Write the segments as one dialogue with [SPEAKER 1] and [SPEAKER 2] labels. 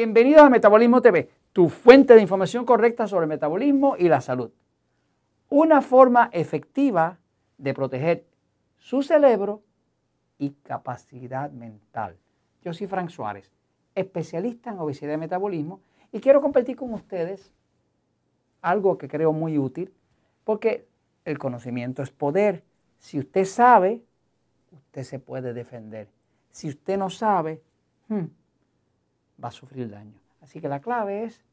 [SPEAKER 1] Bienvenidos a Metabolismo TV, tu fuente de información correcta sobre el metabolismo y la salud. Una forma efectiva de proteger su cerebro y capacidad mental. Yo soy Frank Suárez, especialista en obesidad y metabolismo, y quiero compartir con ustedes algo que creo muy útil, porque el conocimiento es poder. Si usted sabe, usted se puede defender. Si usted no sabe, hmm, va a sufrir daño. Así que la clave es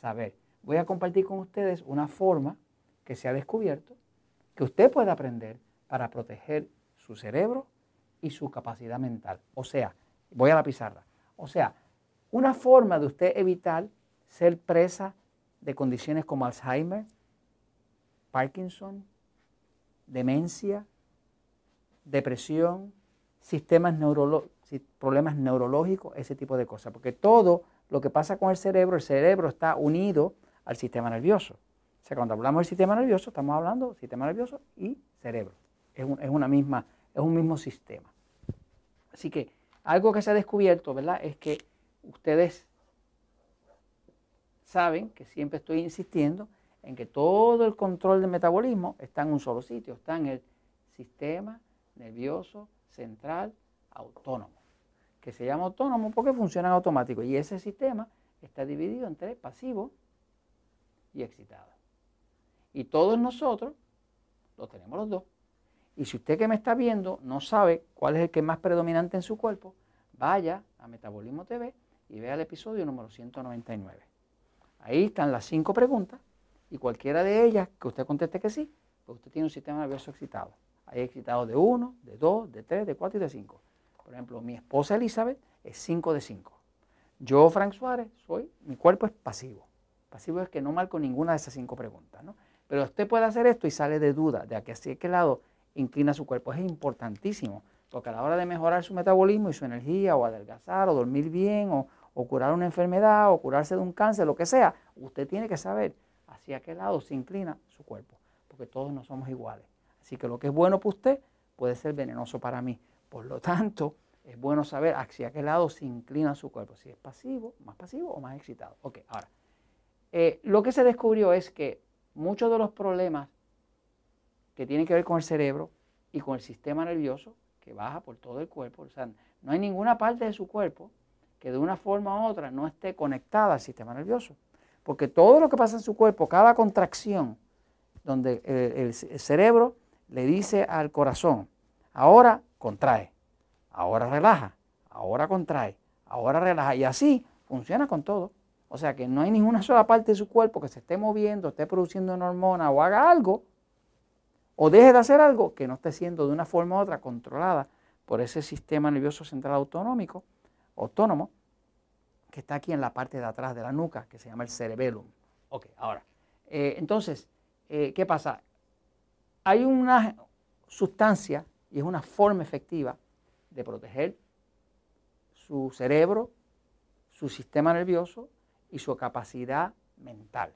[SPEAKER 1] saber. Voy a compartir con ustedes una forma que se ha descubierto que usted puede aprender para proteger su cerebro y su capacidad mental. O sea, voy a la pizarra. O sea, una forma de usted evitar ser presa de condiciones como Alzheimer, Parkinson, demencia, depresión, sistemas problemas neurológicos, ese tipo de cosas. Porque todo lo que pasa con el cerebro, el cerebro está unido al sistema nervioso. O sea, cuando hablamos del sistema nervioso, estamos hablando del sistema nervioso y cerebro. Es, una misma, es un mismo sistema. Así que algo que se ha descubierto, ¿verdad? Es que ustedes saben que siempre estoy insistiendo en que todo el control del metabolismo está en un solo sitio, está en el sistema nervioso central autónomo, que se llama autónomo porque funciona en automático. Y ese sistema está dividido entre pasivo y excitado. Y todos nosotros lo tenemos los dos. Y si usted que me está viendo no sabe cuál es el que es más predominante en su cuerpo, vaya a Metabolismo TV y vea el episodio número 199. Ahí están las cinco preguntas y cualquiera de ellas que usted conteste que sí, pues usted tiene un sistema nervioso excitado. Hay excitados de 1, de 2, de 3, de 4 y de 5. Por ejemplo, mi esposa Elizabeth es 5 de 5. Yo, Frank Suárez, soy, mi cuerpo es pasivo. Pasivo es que no marco ninguna de esas cinco preguntas. ¿no? Pero usted puede hacer esto y sale de duda de a qué lado inclina su cuerpo. Es importantísimo, porque a la hora de mejorar su metabolismo y su energía, o adelgazar, o dormir bien, o curar una enfermedad, o curarse de un cáncer, lo que sea, usted tiene que saber hacia qué lado se inclina su cuerpo, porque todos no somos iguales. Así que lo que es bueno para usted puede ser venenoso para mí. Por lo tanto, es bueno saber hacia qué lado se inclina su cuerpo, si es pasivo, más pasivo o más excitado. Ok, ahora, eh, lo que se descubrió es que muchos de los problemas que tienen que ver con el cerebro y con el sistema nervioso, que baja por todo el cuerpo, o sea, no hay ninguna parte de su cuerpo que de una forma u otra no esté conectada al sistema nervioso. Porque todo lo que pasa en su cuerpo, cada contracción, donde el, cerebro le dice al corazón, ahora contrae, ahora relaja, ahora contrae, ahora relaja. Y así funciona con todo. O sea que no hay ninguna sola parte de su cuerpo que se esté moviendo, esté produciendo una hormona o haga algo, o deje de hacer algo que no esté siendo de una forma u otra controlada por ese sistema nervioso central autonómico, autónomo, que está aquí en la parte de atrás de la nuca, que se llama el cerebellum. Ok, ahora, eh, entonces, eh, ¿qué pasa? Hay una sustancia y es una forma efectiva de proteger su cerebro, su sistema nervioso y su capacidad mental.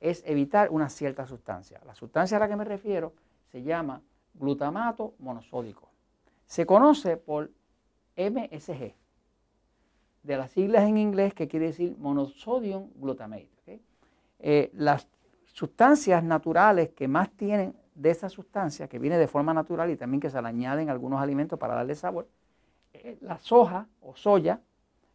[SPEAKER 1] Es evitar una cierta sustancia. La sustancia a la que me refiero se llama glutamato monosódico. Se conoce por MSG, de las siglas en inglés que quiere decir monosodium glutamate. Eh, las sustancias naturales que más tienen de esa sustancia, que viene de forma natural y también que se le añaden algunos alimentos para darle sabor, eh, la soja o soya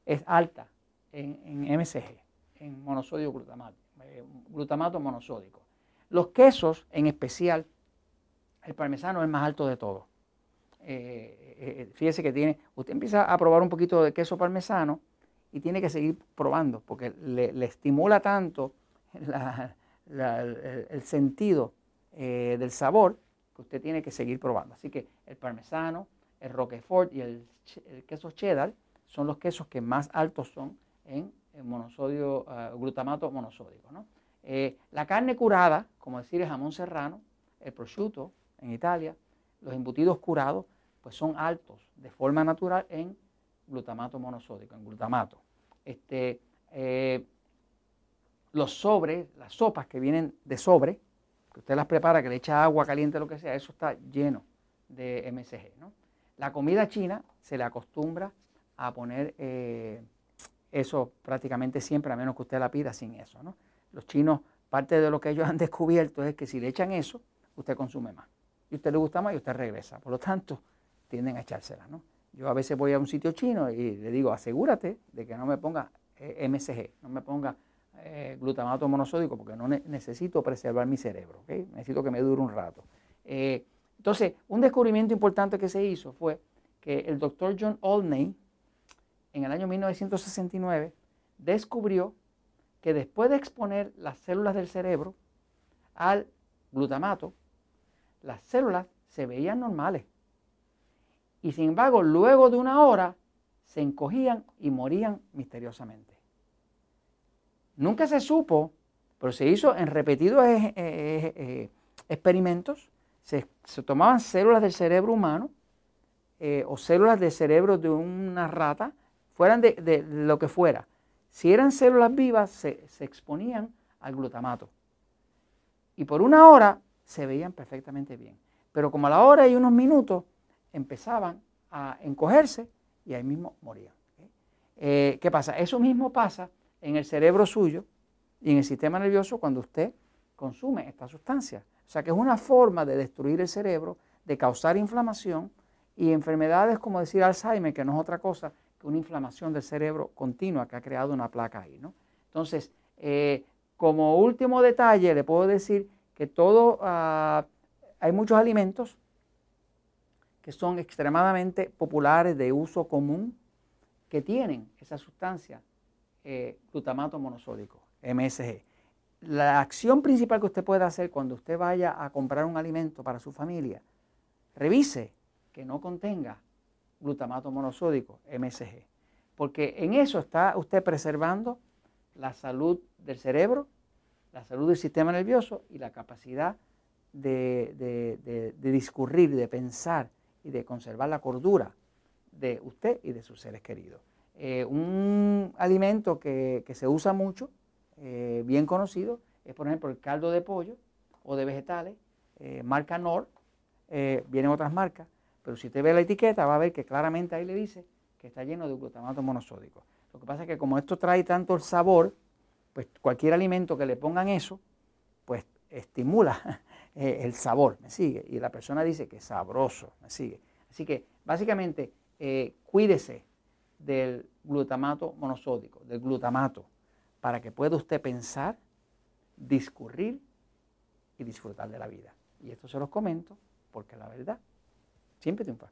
[SPEAKER 1] es alta en, MSG, en monosodio glutamato, eh, glutamato monosódico. Los quesos, en especial, el parmesano es más alto de todo. Eh, eh, fíjese que tiene, usted empieza a probar un poquito de queso parmesano y tiene que seguir probando porque le, estimula tanto el, sentido eh, del sabor que usted tiene que seguir probando. Así que el parmesano, el roquefort y el, queso cheddar son los quesos que más altos son en, monosodio, ah, glutamato monosódico. la carne curada, como decir el jamón serrano, el prosciutto en Italia, los embutidos curados, pues son altos de forma natural en glutamato monosódico, en glutamato. Este, eh, los sobres, las sopas que vienen de sobre, usted las prepara, que le echa agua caliente, lo que sea, eso está lleno de MSG. La comida china se le acostumbra a poner eh, eso prácticamente siempre, a menos que usted la pida sin eso. ¿no? Los chinos, parte de lo que ellos han descubierto es que si le echan eso, usted consume más. Y usted le gusta más y usted regresa. Por lo tanto, tienden a echársela. ¿no? Yo a veces voy a un sitio chino y le digo, asegúrate de que no me ponga eh, MSG, no me ponga eh, glutamato monosódico porque no necesito preservar mi cerebro, necesito que me dure un rato. Eh, entonces, un descubrimiento importante que se hizo fue que el doctor John Olney, en el año 1969, descubrió que después de exponer las células del cerebro al glutamato, las células se veían normales. Y sin embargo, luego de una hora, se encogían y morían misteriosamente. Nunca se supo, pero se hizo en repetidos eh, eh, eh, experimentos. Se, tomaban células del cerebro humano o células del cerebro de una rata, fueran de, lo que fuera. Si eran células vivas, se, se exponían al glutamato. Y por una hora se veían perfectamente bien. Pero como a la hora y unos minutos empezaban a encogerse y ahí mismo morían. ¿Qué pasa? Eso mismo pasa en el cerebro suyo y en el sistema nervioso cuando usted consume esta sustancia. O sea que es una forma de destruir el cerebro, de causar inflamación y enfermedades como decir Alzheimer, que no es otra cosa que una inflamación del cerebro continua que ha creado una placa ahí. ¿no? Entonces, eh, como último detalle, le puedo decir que todo, ah, hay muchos alimentos que son extremadamente populares de uso común que tienen esa sustancia eh, glutamato monosódico, MSG. La acción principal que usted puede hacer cuando usted vaya a comprar un alimento para su familia, revise que no contenga glutamato monosódico, MSG. Porque en eso está usted preservando la salud del cerebro, la salud del sistema nervioso y la capacidad de, discurrir, de pensar y de conservar la cordura de usted y de sus seres queridos. Eh, un alimento que, se usa mucho, eh, bien conocido, es por ejemplo el caldo de pollo o de vegetales, eh, marca Nord, vienen otras marcas, pero si usted ve la etiqueta va a ver que claramente ahí le dice que está lleno de glutamato monosódico. Lo que pasa es que como esto trae tanto el sabor, pues cualquier alimento que le pongan eso, pues estimula el sabor, ¿me sigue? Y la persona dice que es sabroso, ¿me sigue? Así que básicamente cuídese del glutamato monosódico, del glutamato, para que pueda usted pensar, discurrir y disfrutar de la vida. Y esto se los comento porque la verdad siempre triunfa.